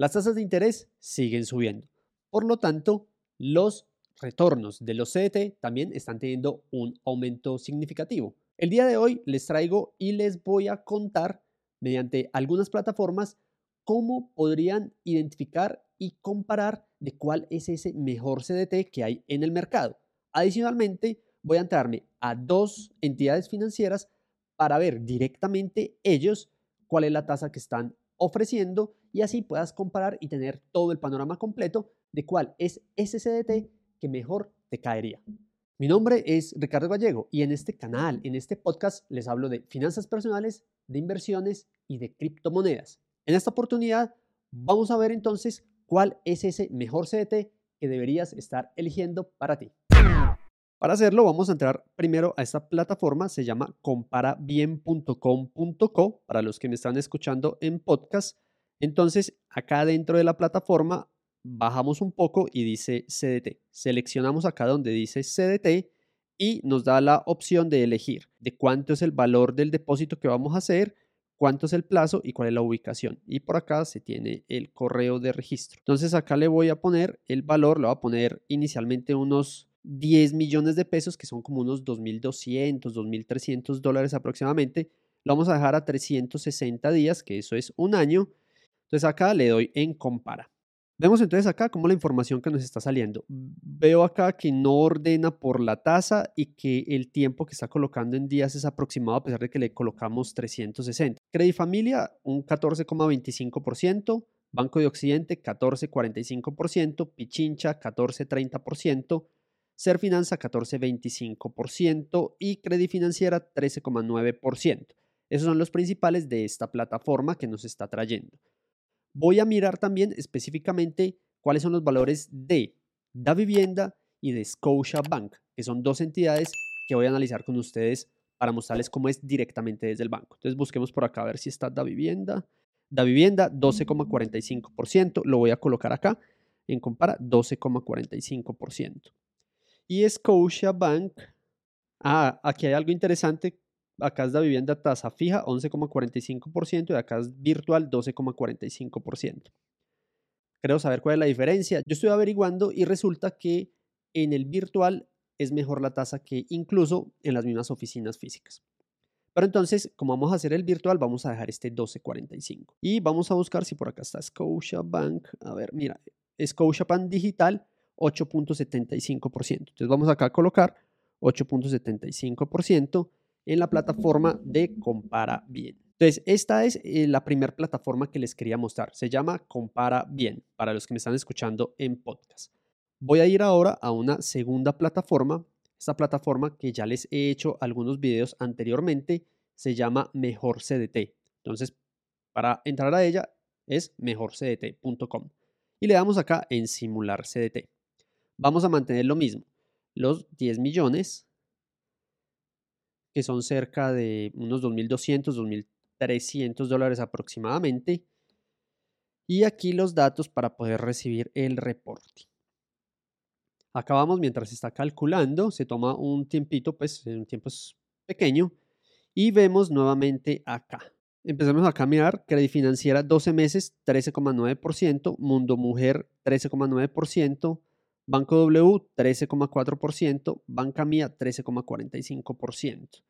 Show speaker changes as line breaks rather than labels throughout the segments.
Las tasas de interés siguen subiendo. Por lo tanto, los retornos de los CDT también están teniendo un aumento significativo. El día de hoy les traigo y les voy a contar mediante algunas plataformas cómo podrían identificar y comparar de cuál es ese mejor CDT que hay en el mercado. Adicionalmente, voy a entrarme a dos entidades financieras para ver directamente ellos cuál es la tasa que están ofreciendo y así puedas comparar y tener todo el panorama completo de cuál es ese CDT que mejor te caería. Mi nombre es Ricardo Gallego y en este canal, en este podcast, les hablo de finanzas personales, de inversiones y de criptomonedas. En esta oportunidad vamos a ver entonces cuál es ese mejor CDT que deberías estar eligiendo para ti. Para hacerlo vamos a entrar primero a esta plataforma, se llama comparabien.com.co para los que me están escuchando en podcast. Entonces, acá dentro de la plataforma bajamos un poco y dice CDT. Seleccionamos acá donde dice CDT y nos da la opción de elegir de cuánto es el valor del depósito que vamos a hacer, cuánto es el plazo y cuál es la ubicación. Y por acá se tiene el correo de registro. Entonces acá le voy a poner el valor, le voy a poner inicialmente unos 10 millones de pesos, que son como unos 2.200, 2.300 dólares aproximadamente. Lo vamos a dejar a 360 días, que eso es un año. Entonces acá le doy en compara. Vemos entonces acá cómo la información que nos está saliendo. Veo acá que no ordena por la tasa y que el tiempo que está colocando en días es aproximado a pesar de que le colocamos 360. Credit Familia, un 14,25%. Banco de Occidente, 14,45%. Pichincha, 14,30%. Ser Finanza, 14,25%. Y Credit Financiera, 13,9%. Esos son los principales de esta plataforma que nos está trayendo. Voy a mirar también específicamente cuáles son los valores de Da Vivienda y de Scotia Bank, que son dos entidades que voy a analizar con ustedes para mostrarles cómo es directamente desde el banco. Entonces busquemos por acá a ver si está Da Vivienda. Da Vivienda 12,45%, lo voy a colocar acá en compara 12,45%. Y Scotia Bank, ah, aquí hay algo interesante acá es la vivienda tasa fija 11,45% y acá es virtual 12,45%. Creo saber cuál es la diferencia. Yo estoy averiguando y resulta que en el virtual es mejor la tasa que incluso en las mismas oficinas físicas. Pero entonces, como vamos a hacer el virtual, vamos a dejar este 12.45. Y vamos a buscar si por acá está Scotia Bank. A ver, mira, Scotia Bank digital 8.75%. Entonces vamos acá a colocar 8.75% en la plataforma de Compara Bien. Entonces, esta es eh, la primera plataforma que les quería mostrar. Se llama Compara Bien, para los que me están escuchando en podcast. Voy a ir ahora a una segunda plataforma. Esta plataforma que ya les he hecho algunos videos anteriormente se llama Mejor CDT. Entonces, para entrar a ella es mejorcdt.com. Y le damos acá en simular CDT. Vamos a mantener lo mismo. Los 10 millones que son cerca de unos 2.200, 2.300 dólares aproximadamente. Y aquí los datos para poder recibir el reporte. Acabamos mientras está calculando, se toma un tiempito, pues un tiempo pequeño, y vemos nuevamente acá. Empezamos a mirar, Credit Financiera 12 meses, 13,9%, Mundo Mujer 13,9%, Banco W 13,4%, Banca Mía 13,45%.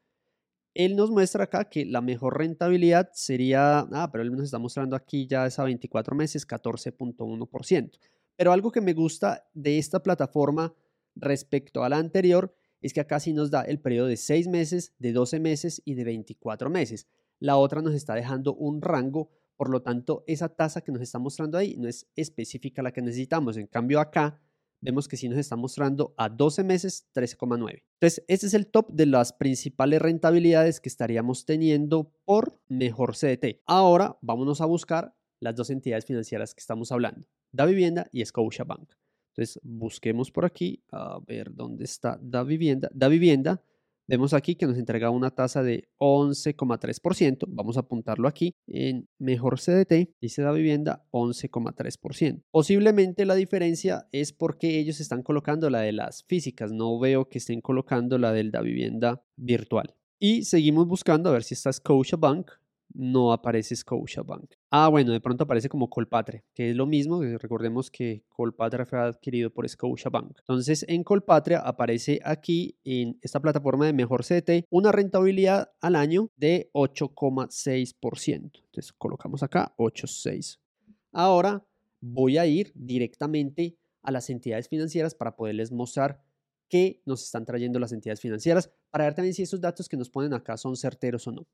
Él nos muestra acá que la mejor rentabilidad sería, ah, pero él nos está mostrando aquí ya esa 24 meses, 14.1%. Pero algo que me gusta de esta plataforma respecto a la anterior es que acá sí nos da el periodo de 6 meses, de 12 meses y de 24 meses. La otra nos está dejando un rango, por lo tanto, esa tasa que nos está mostrando ahí no es específica la que necesitamos. En cambio, acá vemos que sí nos está mostrando a 12 meses 13,9. Entonces, este es el top de las principales rentabilidades que estaríamos teniendo por mejor CDT. Ahora, vámonos a buscar las dos entidades financieras que estamos hablando, Da Vivienda y Scotia Bank. Entonces, busquemos por aquí, a ver dónde está Da Vivienda. Da Vivienda Vemos aquí que nos entrega una tasa de 11,3%. Vamos a apuntarlo aquí en mejor CDT. Dice la vivienda 11,3%. Posiblemente la diferencia es porque ellos están colocando la de las físicas. No veo que estén colocando la de la vivienda virtual. Y seguimos buscando a ver si está Scotia Bank. No aparece Scotia Bank. Ah, bueno, de pronto aparece como Colpatria, que es lo mismo. Recordemos que Colpatria fue adquirido por Scotiabank. Entonces, en Colpatria aparece aquí en esta plataforma de Mejor CDT una rentabilidad al año de 8,6%. Entonces, colocamos acá 8,6. Ahora voy a ir directamente a las entidades financieras para poderles mostrar qué nos están trayendo las entidades financieras, para ver también si esos datos que nos ponen acá son certeros o no.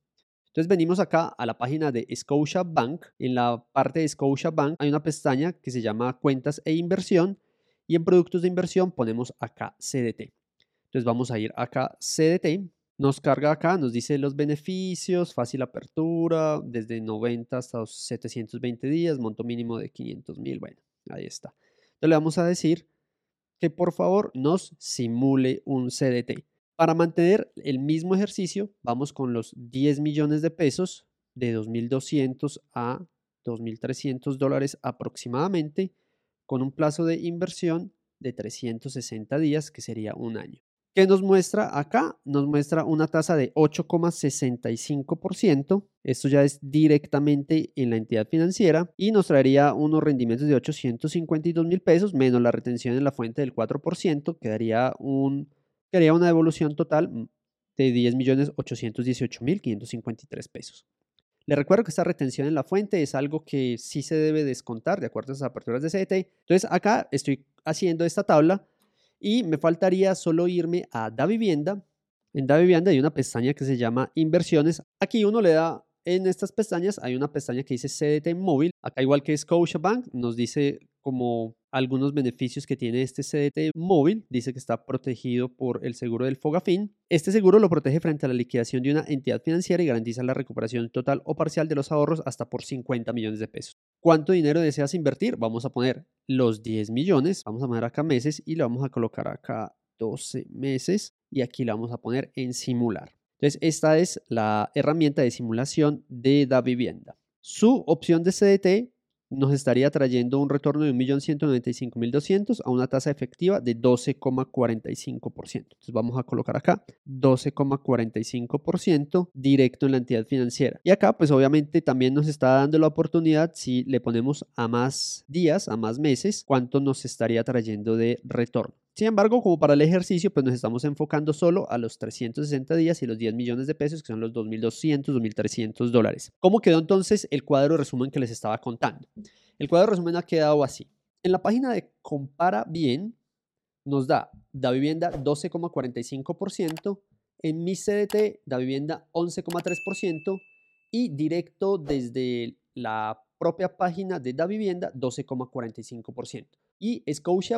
Entonces venimos acá a la página de Scotia Bank. En la parte de Scotia Bank hay una pestaña que se llama Cuentas e Inversión y en Productos de Inversión ponemos acá CDT. Entonces vamos a ir acá CDT. Nos carga acá, nos dice los beneficios, fácil apertura, desde 90 hasta 720 días, monto mínimo de 500 mil. Bueno, ahí está. Entonces le vamos a decir que por favor nos simule un CDT. Para mantener el mismo ejercicio, vamos con los 10 millones de pesos de 2.200 a 2.300 dólares aproximadamente, con un plazo de inversión de 360 días, que sería un año. ¿Qué nos muestra acá? Nos muestra una tasa de 8,65%. Esto ya es directamente en la entidad financiera y nos traería unos rendimientos de 852 mil pesos menos la retención en la fuente del 4%, quedaría un Quería una devolución total mm, de 10.818.553 pesos. Le recuerdo que esta retención en la fuente es algo que sí se debe descontar de acuerdo a las aperturas de CDT. Entonces acá estoy haciendo esta tabla y me faltaría solo irme a Da Vivienda. En Da Vivienda hay una pestaña que se llama Inversiones. Aquí uno le da en estas pestañas, hay una pestaña que dice CDT móvil. Acá igual que Scotiabank nos dice como algunos beneficios que tiene este CDT móvil. Dice que está protegido por el seguro del Fogafin. Este seguro lo protege frente a la liquidación de una entidad financiera y garantiza la recuperación total o parcial de los ahorros hasta por 50 millones de pesos. ¿Cuánto dinero deseas invertir? Vamos a poner los 10 millones. Vamos a poner acá meses y le vamos a colocar acá 12 meses y aquí le vamos a poner en simular. Entonces, esta es la herramienta de simulación de Da Vivienda. Su opción de CDT nos estaría trayendo un retorno de 1.195.200 a una tasa efectiva de 12,45%. Entonces vamos a colocar acá 12,45% directo en la entidad financiera. Y acá pues obviamente también nos está dando la oportunidad si le ponemos a más días, a más meses, cuánto nos estaría trayendo de retorno. Sin embargo, como para el ejercicio, pues nos estamos enfocando solo a los 360 días y los 10 millones de pesos, que son los 2.200, 2.300 dólares. ¿Cómo quedó entonces el cuadro resumen que les estaba contando? El cuadro resumen ha quedado así. En la página de Compara Bien, nos da da vivienda 12,45%, en mi CDT da vivienda 11,3% y directo desde la propia página de da vivienda 12,45% y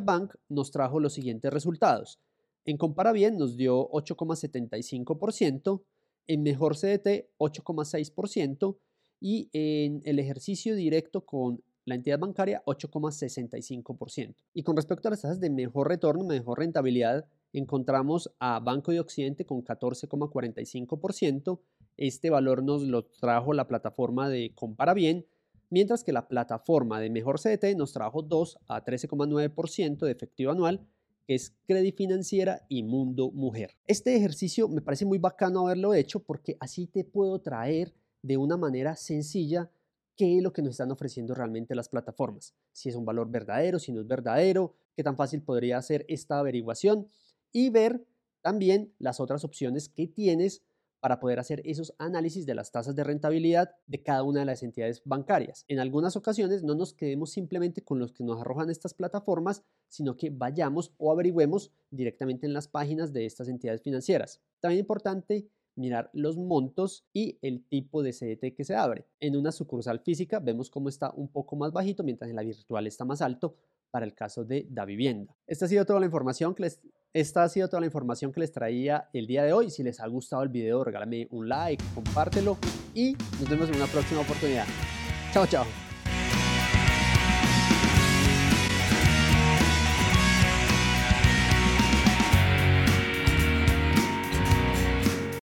Bank nos trajo los siguientes resultados. En Compara Bien nos dio 8,75%, en Mejor CDT 8,6% y en el ejercicio directo con la entidad bancaria 8,65%. Y con respecto a las tasas de mejor retorno, mejor rentabilidad, encontramos a Banco de Occidente con 14,45%. Este valor nos lo trajo la plataforma de Compara Bien mientras que la plataforma de Mejor CDT nos trajo 2 a 13,9% de efectivo anual, que es Credit Financiera y Mundo Mujer. Este ejercicio me parece muy bacano haberlo hecho porque así te puedo traer de una manera sencilla qué es lo que nos están ofreciendo realmente las plataformas, si es un valor verdadero, si no es verdadero, qué tan fácil podría ser esta averiguación y ver también las otras opciones que tienes para poder hacer esos análisis de las tasas de rentabilidad de cada una de las entidades bancarias. En algunas ocasiones no nos quedemos simplemente con los que nos arrojan estas plataformas, sino que vayamos o averigüemos directamente en las páginas de estas entidades financieras. También importante mirar los montos y el tipo de CDT que se abre. En una sucursal física vemos cómo está un poco más bajito, mientras en la virtual está más alto para el caso de Da Vivienda. Esta ha sido toda la información que les esta ha sido toda la información que les traía el día de hoy. Si les ha gustado el video, regálame un like, compártelo y nos vemos en una próxima oportunidad. Chao, chao.